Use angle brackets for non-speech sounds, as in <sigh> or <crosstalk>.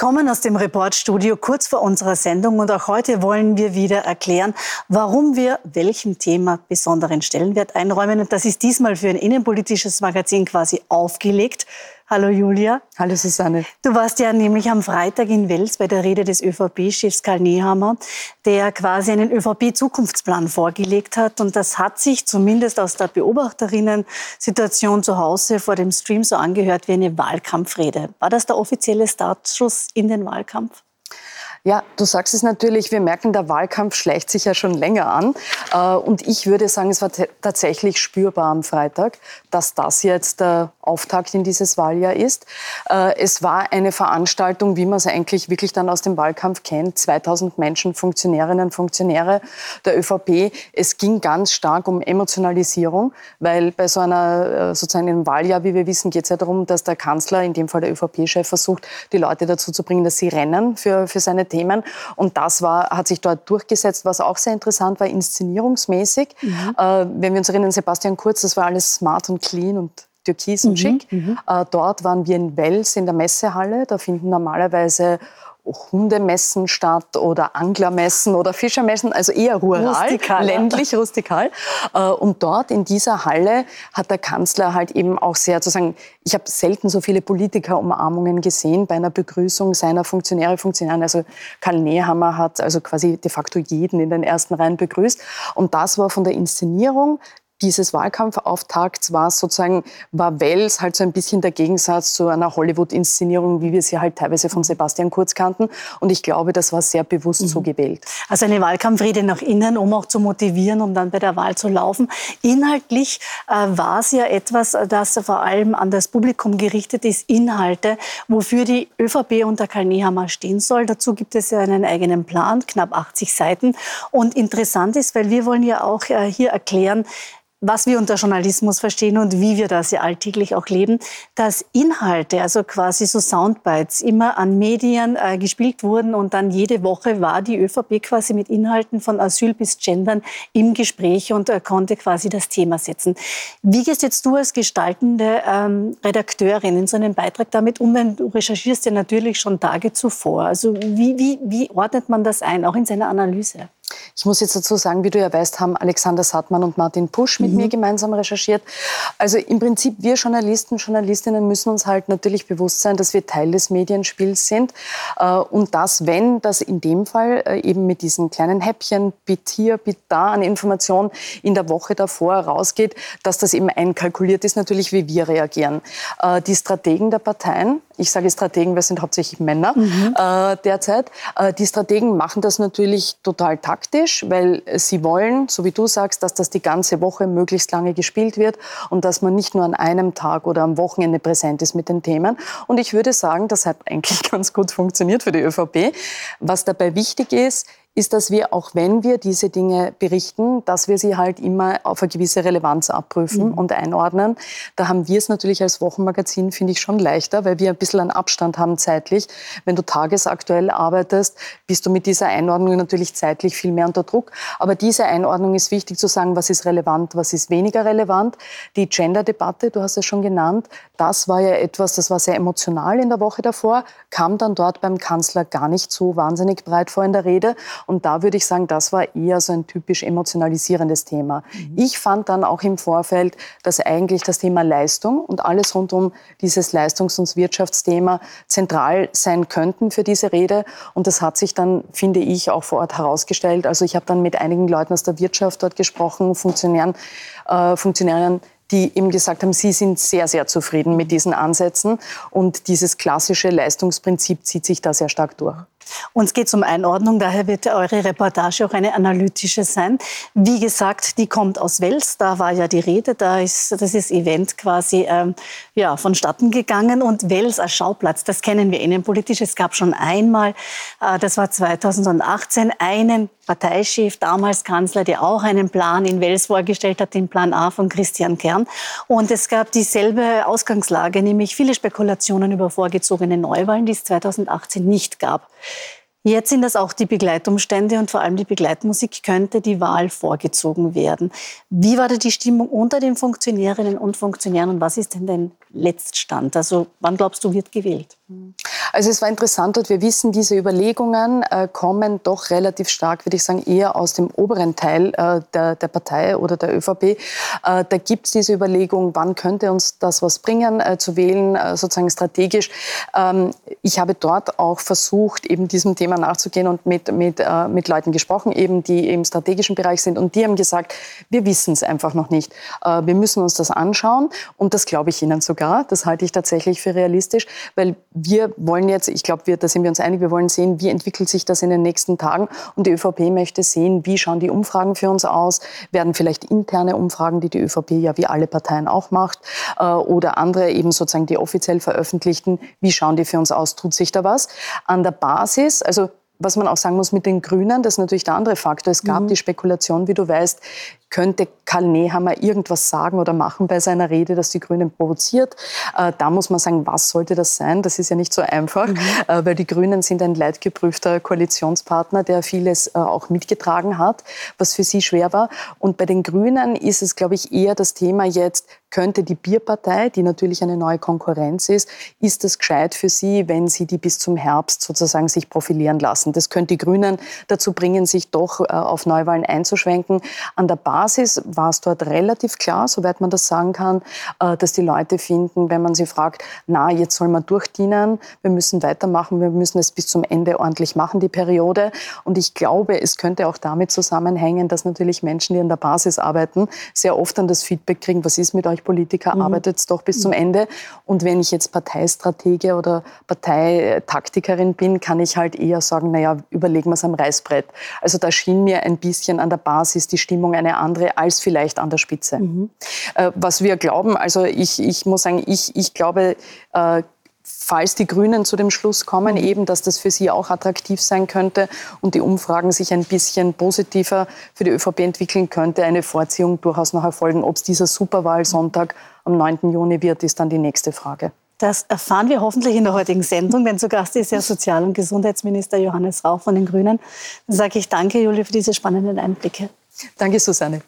Willkommen aus dem Reportstudio kurz vor unserer Sendung und auch heute wollen wir wieder erklären, warum wir welchem Thema besonderen Stellenwert einräumen und das ist diesmal für ein innenpolitisches Magazin quasi aufgelegt. Hallo Julia. Hallo Susanne. Du warst ja nämlich am Freitag in Wels bei der Rede des ÖVP-Chefs Karl Nehammer, der quasi einen ÖVP-Zukunftsplan vorgelegt hat. Und das hat sich zumindest aus der Beobachterinnen-Situation zu Hause vor dem Stream so angehört wie eine Wahlkampfrede. War das der offizielle Startschuss in den Wahlkampf? Ja, du sagst es natürlich, wir merken, der Wahlkampf schleicht sich ja schon länger an. Äh, und ich würde sagen, es war tatsächlich spürbar am Freitag, dass das jetzt der Auftakt in dieses Wahljahr ist. Äh, es war eine Veranstaltung, wie man es eigentlich wirklich dann aus dem Wahlkampf kennt. 2000 Menschen, Funktionärinnen, Funktionäre der ÖVP. Es ging ganz stark um Emotionalisierung, weil bei so einer, äh, sozusagen einem Wahljahr, wie wir wissen, geht es ja darum, dass der Kanzler, in dem Fall der ÖVP-Chef, versucht, die Leute dazu zu bringen, dass sie rennen für, für seine Themen. Und das war, hat sich dort durchgesetzt. Was auch sehr interessant war, inszenierungsmäßig. Mhm. Äh, wenn wir uns erinnern, Sebastian Kurz, das war alles smart und clean und türkis und mhm. schick. Mhm. Äh, dort waren wir in Wels in der Messehalle. Da finden normalerweise Hundemessen statt oder Anglermessen oder Fischermessen, also eher rural, rustikal, ländlich, rustikal. Äh, und dort in dieser Halle hat der Kanzler halt eben auch sehr zu sagen, ich habe selten so viele Politikerumarmungen gesehen bei einer Begrüßung seiner Funktionäre, Funktionäre. Also Karl Nehammer hat also quasi de facto jeden in den ersten Reihen begrüßt. Und das war von der Inszenierung dieses Wahlkampfauftakts war sozusagen, war Wels halt so ein bisschen der Gegensatz zu einer Hollywood-Inszenierung, wie wir sie halt teilweise von Sebastian Kurz kannten. Und ich glaube, das war sehr bewusst mhm. so gewählt. Also eine Wahlkampfrede nach innen, um auch zu motivieren, um dann bei der Wahl zu laufen. Inhaltlich äh, war es ja etwas, das vor allem an das Publikum gerichtet ist, Inhalte, wofür die ÖVP unter Karl Nehammer stehen soll. Dazu gibt es ja einen eigenen Plan, knapp 80 Seiten. Und interessant ist, weil wir wollen ja auch äh, hier erklären, was wir unter Journalismus verstehen und wie wir das ja alltäglich auch leben, dass Inhalte, also quasi so Soundbites, immer an Medien äh, gespielt wurden und dann jede Woche war die ÖVP quasi mit Inhalten von Asyl bis Gendern im Gespräch und äh, konnte quasi das Thema setzen. Wie gehst jetzt du als gestaltende ähm, Redakteurin in so einem Beitrag damit um, wenn du recherchierst ja natürlich schon Tage zuvor? Also wie, wie, wie ordnet man das ein, auch in seiner Analyse? Ich muss jetzt dazu sagen, wie du ja weißt, haben Alexander Sattmann und Martin Pusch mit mhm. mir gemeinsam recherchiert. Also im Prinzip, wir Journalisten, Journalistinnen müssen uns halt natürlich bewusst sein, dass wir Teil des Medienspiels sind. Äh, und dass, wenn das in dem Fall äh, eben mit diesen kleinen Häppchen, bit hier, bit da an Informationen in der Woche davor rausgeht, dass das eben einkalkuliert ist, natürlich, wie wir reagieren. Äh, die Strategen der Parteien, ich sage Strategen, wir sind hauptsächlich Männer mhm. derzeit, die Strategen machen das natürlich total taktisch, weil sie wollen, so wie du sagst, dass das die ganze Woche möglichst lange gespielt wird und dass man nicht nur an einem Tag oder am Wochenende präsent ist mit den Themen. Und ich würde sagen, das hat <laughs> eigentlich ganz gut funktioniert für die ÖVP. Was dabei wichtig ist, ist, dass wir, auch wenn wir diese Dinge berichten, dass wir sie halt immer auf eine gewisse Relevanz abprüfen mhm. und einordnen. Da haben wir es natürlich als Wochenmagazin, finde ich, schon leichter, weil wir ein bisschen einen Abstand haben zeitlich. Wenn du tagesaktuell arbeitest, bist du mit dieser Einordnung natürlich zeitlich viel mehr unter Druck. Aber diese Einordnung ist wichtig zu sagen, was ist relevant, was ist weniger relevant. Die Gender-Debatte, du hast es schon genannt, das war ja etwas, das war sehr emotional in der Woche davor, kam dann dort beim Kanzler gar nicht so wahnsinnig breit vor in der Rede. Und da würde ich sagen, das war eher so ein typisch emotionalisierendes Thema. Mhm. Ich fand dann auch im Vorfeld, dass eigentlich das Thema Leistung und alles rund um dieses Leistungs- und Wirtschaftsthema zentral sein könnten für diese Rede. Und das hat sich dann, finde ich, auch vor Ort herausgestellt. Also ich habe dann mit einigen Leuten aus der Wirtschaft dort gesprochen, Funktionären, äh, Funktionären, die eben gesagt haben, sie sind sehr, sehr zufrieden mit diesen Ansätzen. Und dieses klassische Leistungsprinzip zieht sich da sehr stark durch. Uns geht es um Einordnung, daher wird eure Reportage auch eine analytische sein. Wie gesagt, die kommt aus Wels, da war ja die Rede, da ist das ist Event quasi ähm, ja, vonstatten gegangen und Wels als Schauplatz, das kennen wir innenpolitisch. Es gab schon einmal, äh, das war 2018, einen Parteichef, damals Kanzler, der auch einen Plan in Wels vorgestellt hat, den Plan A von Christian Kern. Und es gab dieselbe Ausgangslage, nämlich viele Spekulationen über vorgezogene Neuwahlen, die es 2018 nicht gab. Jetzt sind das auch die Begleitumstände und vor allem die Begleitmusik könnte die Wahl vorgezogen werden. Wie war da die Stimmung unter den Funktionärinnen und Funktionären und was ist denn der Letztstand? Also wann glaubst du, wird gewählt? Also es war interessant und wir wissen, diese Überlegungen äh, kommen doch relativ stark, würde ich sagen, eher aus dem oberen Teil äh, der, der, Partei oder der ÖVP. Äh, da gibt es diese Überlegung, wann könnte uns das was bringen, äh, zu wählen, äh, sozusagen strategisch. Ähm, ich habe dort auch versucht, eben diesem Thema nachzugehen und mit, mit, äh, mit Leuten gesprochen, eben die im strategischen Bereich sind und die haben gesagt, wir wissen es einfach noch nicht. wir müssen uns das anschauen und das glaube ich Ihnen sogar. Das halte ich tatsächlich für realistisch, weil wir wollen jetzt, ich glaube, da sind wir uns einig, wir wollen sehen, wie entwickelt sich das in den nächsten Tagen. Und die ÖVP möchte sehen, wie schauen die Umfragen für uns aus. Werden vielleicht interne Umfragen, die die ÖVP ja wie alle Parteien auch macht, äh, oder andere eben sozusagen die offiziell veröffentlichten, wie schauen die für uns aus? Tut sich da was? An der Basis, also was man auch sagen muss mit den Grünen, das ist natürlich der andere Faktor. Es gab mhm. die Spekulation, wie du weißt, könnte Karl Nehammer irgendwas sagen oder machen bei seiner Rede, das die Grünen provoziert. Äh, da muss man sagen, was sollte das sein? Das ist ja nicht so einfach, mhm. äh, weil die Grünen sind ein leidgeprüfter Koalitionspartner, der vieles äh, auch mitgetragen hat, was für sie schwer war. Und bei den Grünen ist es, glaube ich, eher das Thema jetzt, könnte die Bierpartei, die natürlich eine neue Konkurrenz ist, ist es gescheit für sie, wenn sie die bis zum Herbst sozusagen sich profilieren lassen. Das könnte die Grünen dazu bringen, sich doch auf Neuwahlen einzuschwenken. An der Basis Basis war es dort relativ klar, soweit man das sagen kann, äh, dass die Leute finden, wenn man sie fragt, na, jetzt soll man durchdienen, wir müssen weitermachen, wir müssen es bis zum Ende ordentlich machen, die Periode. Und ich glaube, es könnte auch damit zusammenhängen, dass natürlich Menschen, die an der Basis arbeiten, sehr oft dann das Feedback kriegen, was ist mit euch Politiker, mhm. arbeitet es doch bis zum Ende. Und wenn ich jetzt Parteistratege oder Parteitaktikerin bin, kann ich halt eher sagen, naja, überlegen wir es am Reißbrett. Also da schien mir ein bisschen an der Basis die Stimmung eine andere andere als vielleicht an der Spitze. Mhm. Äh, was wir glauben, also ich, ich muss sagen, ich, ich glaube, äh, falls die Grünen zu dem Schluss kommen, mhm. eben, dass das für sie auch attraktiv sein könnte und die Umfragen sich ein bisschen positiver für die ÖVP entwickeln könnte, eine Vorziehung durchaus noch erfolgen. Ob es dieser Superwahlsonntag am 9. Juni wird, ist dann die nächste Frage. Das erfahren wir hoffentlich in der heutigen Sendung, denn zu Gast ist ja Sozial- und Gesundheitsminister Johannes Rauch von den Grünen. Dann sage ich danke, Julia, für diese spannenden Einblicke. Danke, Susanne.